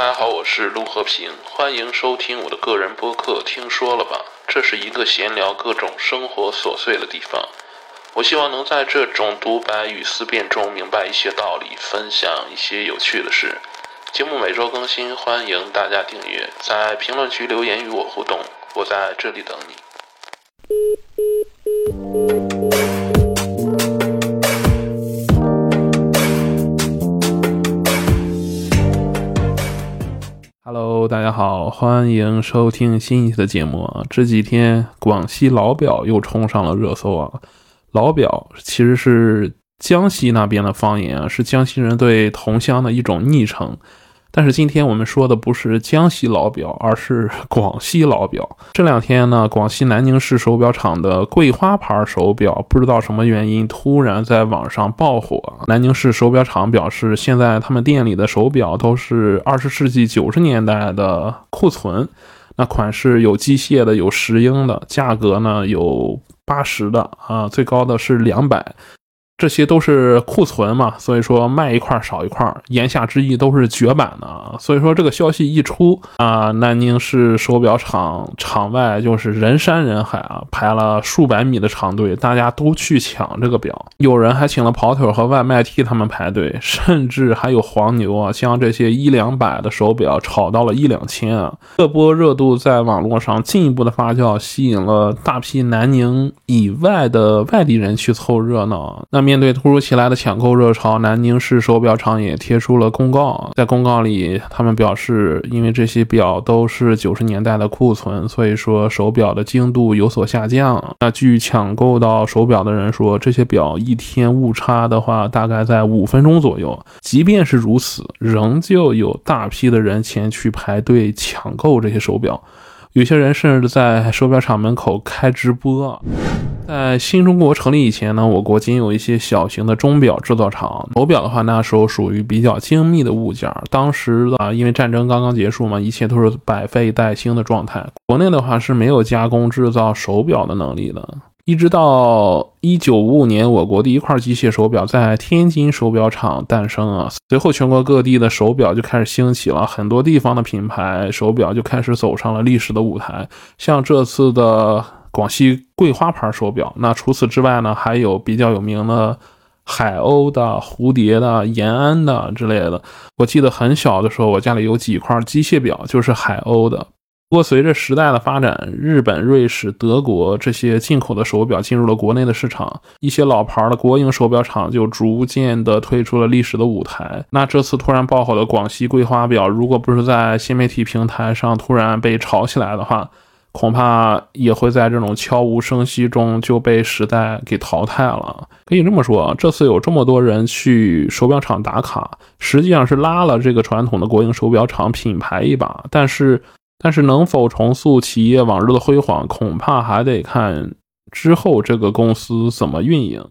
大家好，我是陆和平，欢迎收听我的个人播客。听说了吧？这是一个闲聊各种生活琐碎的地方。我希望能在这种独白与思辨中明白一些道理，分享一些有趣的事。节目每周更新，欢迎大家订阅，在评论区留言与我互动，我在这里等你。大家好，欢迎收听新一期的节目啊！这几天广西老表又冲上了热搜啊！老表其实是江西那边的方言啊，是江西人对同乡的一种昵称。但是今天我们说的不是江西老表，而是广西老表。这两天呢，广西南宁市手表厂的桂花牌手表，不知道什么原因突然在网上爆火。南宁市手表厂表示，现在他们店里的手表都是二十世纪九十年代的库存，那款式有机械的，有石英的，价格呢有。八十的啊，最高的是两百。这些都是库存嘛，所以说卖一块少一块，言下之意都是绝版的。所以说这个消息一出啊，南宁市手表厂场外就是人山人海啊，排了数百米的长队，大家都去抢这个表。有人还请了跑腿和外卖替他们排队，甚至还有黄牛啊，将这些一两百的手表炒到了一两千啊。这波热度在网络上进一步的发酵，吸引了大批南宁以外的外地人去凑热闹。那面对突如其来的抢购热潮，南宁市手表厂也贴出了公告。在公告里，他们表示，因为这些表都是九十年代的库存，所以说手表的精度有所下降。那据抢购到手表的人说，这些表一天误差的话，大概在五分钟左右。即便是如此，仍旧有大批的人前去排队抢购这些手表。有些人甚至在手表厂门口开直播。在新中国成立以前呢，我国仅有一些小型的钟表制造厂。手表的话，那时候属于比较精密的物件。当时啊，因为战争刚刚结束嘛，一切都是百废待兴的状态。国内的话是没有加工制造手表的能力的。一直到一九五五年，我国第一块机械手表在天津手表厂诞生啊。随后，全国各地的手表就开始兴起了，很多地方的品牌手表就开始走上了历史的舞台。像这次的广西桂花牌手表，那除此之外呢，还有比较有名的海鸥的、蝴蝶的、延安的之类的。我记得很小的时候，我家里有几块机械表，就是海鸥的。不过，随着时代的发展，日本、瑞士、德国这些进口的手表进入了国内的市场，一些老牌的国营手表厂就逐渐的退出了历史的舞台。那这次突然爆火的广西桂花表，如果不是在新媒体平台上突然被炒起来的话，恐怕也会在这种悄无声息中就被时代给淘汰了。可以这么说，这次有这么多人去手表厂打卡，实际上是拉了这个传统的国营手表厂品牌一把，但是。但是能否重塑企业往日的辉煌，恐怕还得看之后这个公司怎么运营。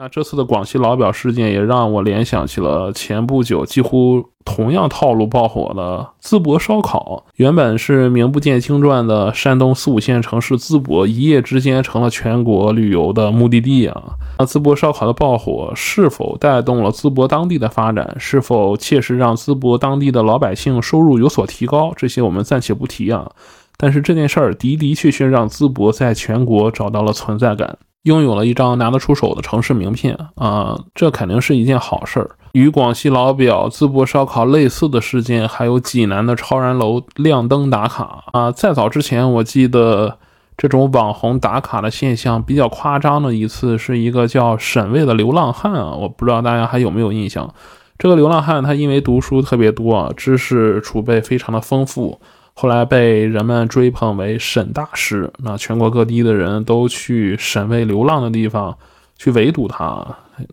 那这次的广西老表事件也让我联想起了前不久几乎同样套路爆火的淄博烧烤。原本是名不见经传的山东四五线城市淄博，一夜之间成了全国旅游的目的地啊！那淄博烧烤的爆火是否带动了淄博当地的发展？是否切实让淄博当地的老百姓收入有所提高？这些我们暂且不提啊。但是这件事儿的的确确让淄博在全国找到了存在感。拥有了一张拿得出手的城市名片啊，这肯定是一件好事儿。与广西老表、淄博烧烤类似的事件，还有济南的超然楼亮灯打卡啊。再早之前，我记得这种网红打卡的现象比较夸张的一次，是一个叫沈巍的流浪汉啊，我不知道大家还有没有印象。这个流浪汉他因为读书特别多，知识储备非常的丰富。后来被人们追捧为沈大师，那全国各地的人都去沈巍流浪的地方去围堵他。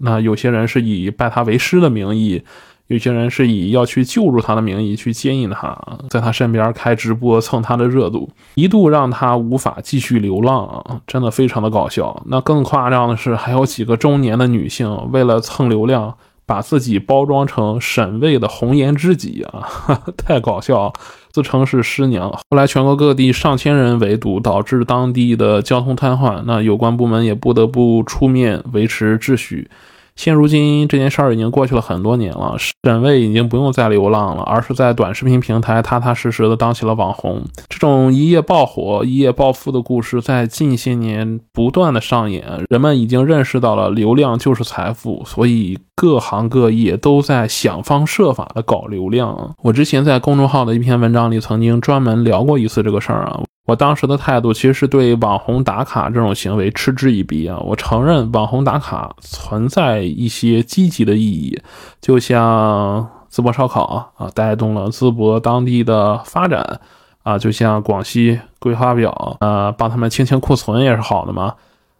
那有些人是以拜他为师的名义，有些人是以要去救助他的名义去接应他，在他身边开直播蹭他的热度，一度让他无法继续流浪，真的非常的搞笑。那更夸张的是，还有几个中年的女性为了蹭流量。把自己包装成沈巍的红颜知己啊，太搞笑！自称是师娘，后来全国各地上千人围堵，导致当地的交通瘫痪。那有关部门也不得不出面维持秩序。现如今这件事儿已经过去了很多年了，沈巍已经不用再流浪了，而是在短视频平台踏踏实实的当起了网红。这种一夜爆火、一夜暴富的故事在近些年不断的上演，人们已经认识到了流量就是财富，所以各行各业都在想方设法的搞流量。我之前在公众号的一篇文章里曾经专门聊过一次这个事儿啊。我当时的态度其实是对网红打卡这种行为嗤之以鼻啊！我承认网红打卡存在一些积极的意义，就像淄博烧烤啊，带动了淄博当地的发展啊，就像广西桂花表啊，帮他们清清库存也是好的嘛。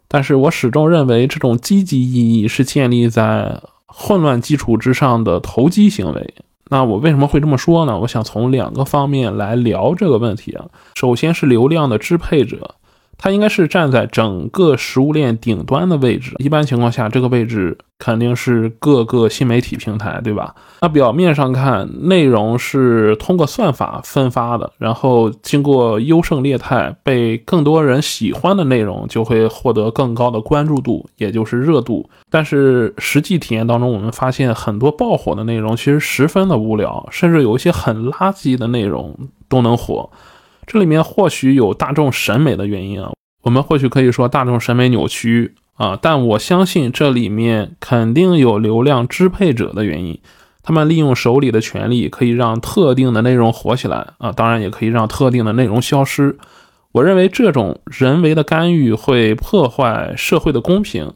但是我始终认为这种积极意义是建立在混乱基础之上的投机行为。那我为什么会这么说呢？我想从两个方面来聊这个问题啊。首先是流量的支配者。它应该是站在整个食物链顶端的位置。一般情况下，这个位置肯定是各个新媒体平台，对吧？那表面上看，内容是通过算法分发的，然后经过优胜劣汰，被更多人喜欢的内容就会获得更高的关注度，也就是热度。但是实际体验当中，我们发现很多爆火的内容其实十分的无聊，甚至有一些很垃圾的内容都能火。这里面或许有大众审美的原因啊，我们或许可以说大众审美扭曲啊，但我相信这里面肯定有流量支配者的原因，他们利用手里的权利可以让特定的内容火起来啊，当然也可以让特定的内容消失。我认为这种人为的干预会破坏社会的公平，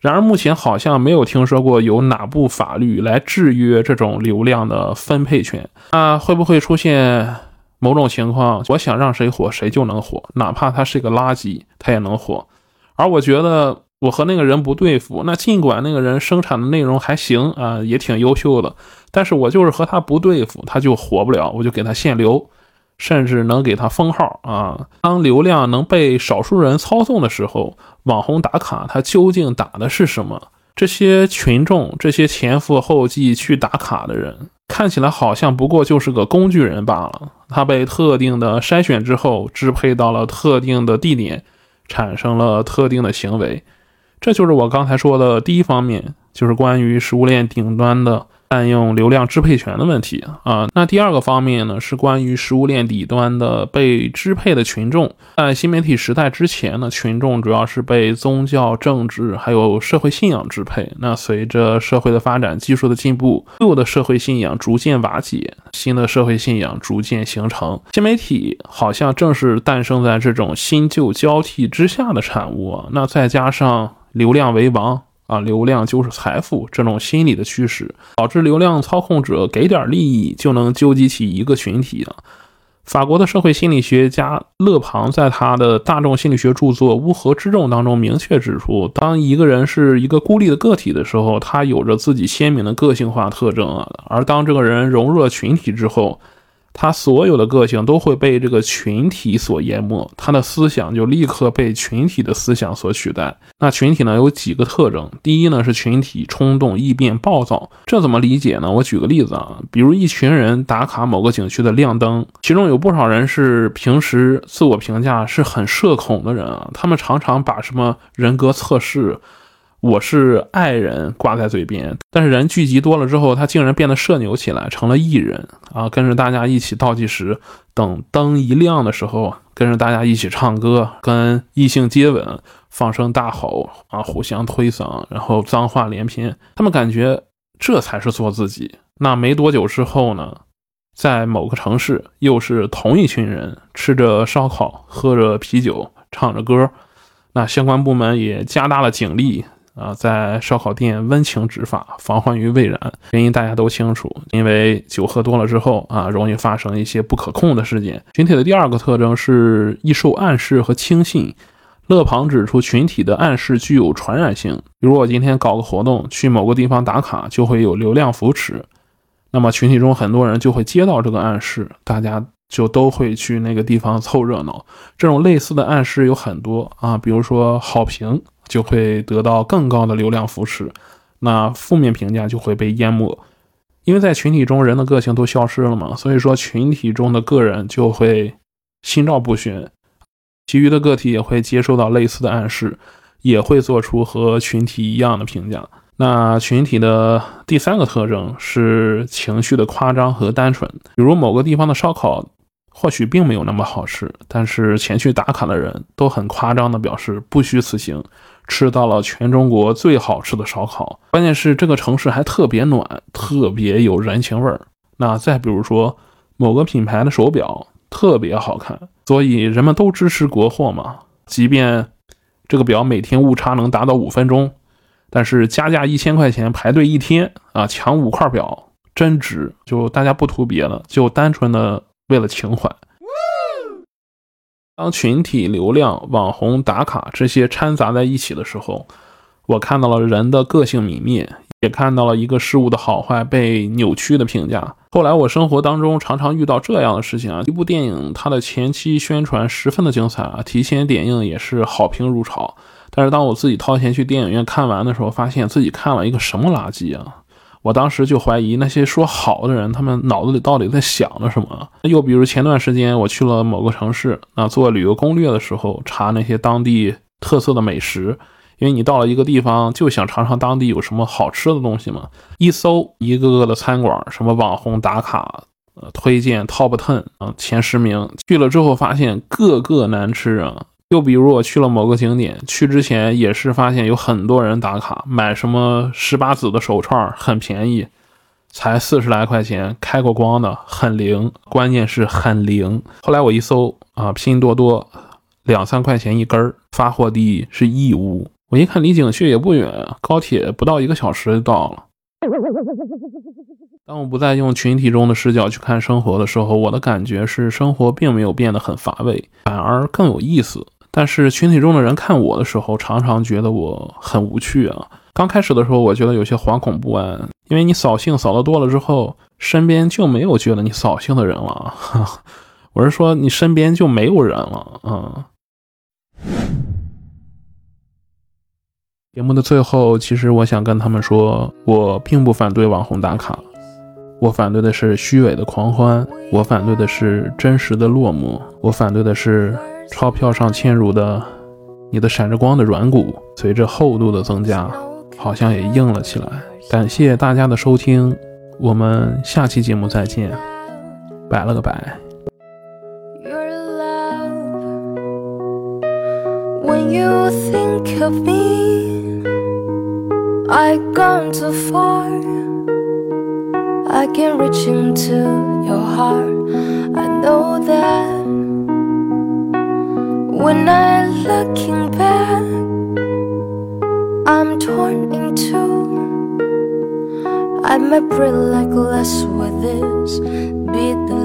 然而目前好像没有听说过有哪部法律来制约这种流量的分配权啊，会不会出现？某种情况，我想让谁火，谁就能火，哪怕他是个垃圾，他也能火。而我觉得我和那个人不对付，那尽管那个人生产的内容还行啊，也挺优秀的，但是我就是和他不对付，他就火不了，我就给他限流，甚至能给他封号啊。当流量能被少数人操纵的时候，网红打卡他究竟打的是什么？这些群众，这些前赴后继去打卡的人。看起来好像不过就是个工具人罢了。他被特定的筛选之后，支配到了特定的地点，产生了特定的行为。这就是我刚才说的第一方面，就是关于食物链顶端的。滥用流量支配权的问题啊，那第二个方面呢，是关于食物链底端的被支配的群众。在新媒体时代之前呢，群众主要是被宗教、政治还有社会信仰支配。那随着社会的发展、技术的进步，旧的社会信仰逐渐瓦解，新的社会信仰逐渐形成。新媒体好像正是诞生在这种新旧交替之下的产物。那再加上流量为王。啊，流量就是财富，这种心理的驱使，导致流量操控者给点利益就能纠集起一个群体啊。法国的社会心理学家勒庞在他的大众心理学著作《乌合之众》当中明确指出，当一个人是一个孤立的个体的时候，他有着自己鲜明的个性化特征啊，而当这个人融入了群体之后，他所有的个性都会被这个群体所淹没，他的思想就立刻被群体的思想所取代。那群体呢有几个特征？第一呢是群体冲动、易变、暴躁。这怎么理解呢？我举个例子啊，比如一群人打卡某个景区的亮灯，其中有不少人是平时自我评价是很社恐的人啊，他们常常把什么人格测试。我是爱人挂在嘴边，但是人聚集多了之后，他竟然变得社牛起来，成了艺人啊！跟着大家一起倒计时，等灯一亮的时候，跟着大家一起唱歌，跟异性接吻，放声大吼啊，互相推搡，然后脏话连篇。他们感觉这才是做自己。那没多久之后呢，在某个城市，又是同一群人吃着烧烤，喝着啤酒，唱着歌，那相关部门也加大了警力。啊，在烧烤店温情执法，防患于未然。原因大家都清楚，因为酒喝多了之后啊，容易发生一些不可控的事件。群体的第二个特征是易受暗示和轻信。勒庞指出，群体的暗示具有传染性。比如我今天搞个活动，去某个地方打卡，就会有流量扶持，那么群体中很多人就会接到这个暗示，大家就都会去那个地方凑热闹。这种类似的暗示有很多啊，比如说好评。就会得到更高的流量扶持，那负面评价就会被淹没，因为在群体中人的个性都消失了嘛，所以说群体中的个人就会心照不宣，其余的个体也会接收到类似的暗示，也会做出和群体一样的评价。那群体的第三个特征是情绪的夸张和单纯，比如某个地方的烧烤或许并没有那么好吃，但是前去打卡的人都很夸张地表示不虚此行，吃到了全中国最好吃的烧烤。关键是这个城市还特别暖，特别有人情味儿。那再比如说某个品牌的手表特别好看，所以人们都支持国货嘛，即便这个表每天误差能达到五分钟。但是加价一千块钱排队一天啊，抢五块表真值！就大家不图别的，就单纯的为了情怀。当群体流量、网红打卡这些掺杂在一起的时候，我看到了人的个性泯灭，也看到了一个事物的好坏被扭曲的评价。后来我生活当中常常遇到这样的事情啊，一部电影它的前期宣传十分的精彩啊，提前点映也是好评如潮。但是当我自己掏钱去电影院看完的时候，发现自己看了一个什么垃圾啊！我当时就怀疑那些说好的人，他们脑子里到底在想着什么？又比如前段时间我去了某个城市，那做旅游攻略的时候，查那些当地特色的美食，因为你到了一个地方就想尝尝当地有什么好吃的东西嘛。一搜一个个的餐馆，什么网红打卡，呃，推荐 top ten 啊，前十名，去了之后发现个个难吃啊。又比如我去了某个景点，去之前也是发现有很多人打卡买什么十八子的手串，很便宜，才四十来块钱，开过光的，很灵，关键是很灵。后来我一搜啊，拼多多两三块钱一根儿，发货地是义乌，我一看离景区也不远，高铁不到一个小时就到了。当我不再用群体中的视角去看生活的时候，我的感觉是生活并没有变得很乏味，反而更有意思。但是群体中的人看我的时候，常常觉得我很无趣啊。刚开始的时候，我觉得有些惶恐不安，因为你扫兴扫的多了之后，身边就没有觉得你扫兴的人了。我是说，你身边就没有人了。嗯。节目的最后，其实我想跟他们说，我并不反对网红打卡，我反对的是虚伪的狂欢，我反对的是真实的落寞，我反对的是。钞票上嵌入的你的闪着光的软骨，随着厚度的增加，好像也硬了起来。感谢大家的收听，我们下期节目再见，拜了个拜。When I'm looking back, I'm torn in two. I might breathe like glass with this, beat the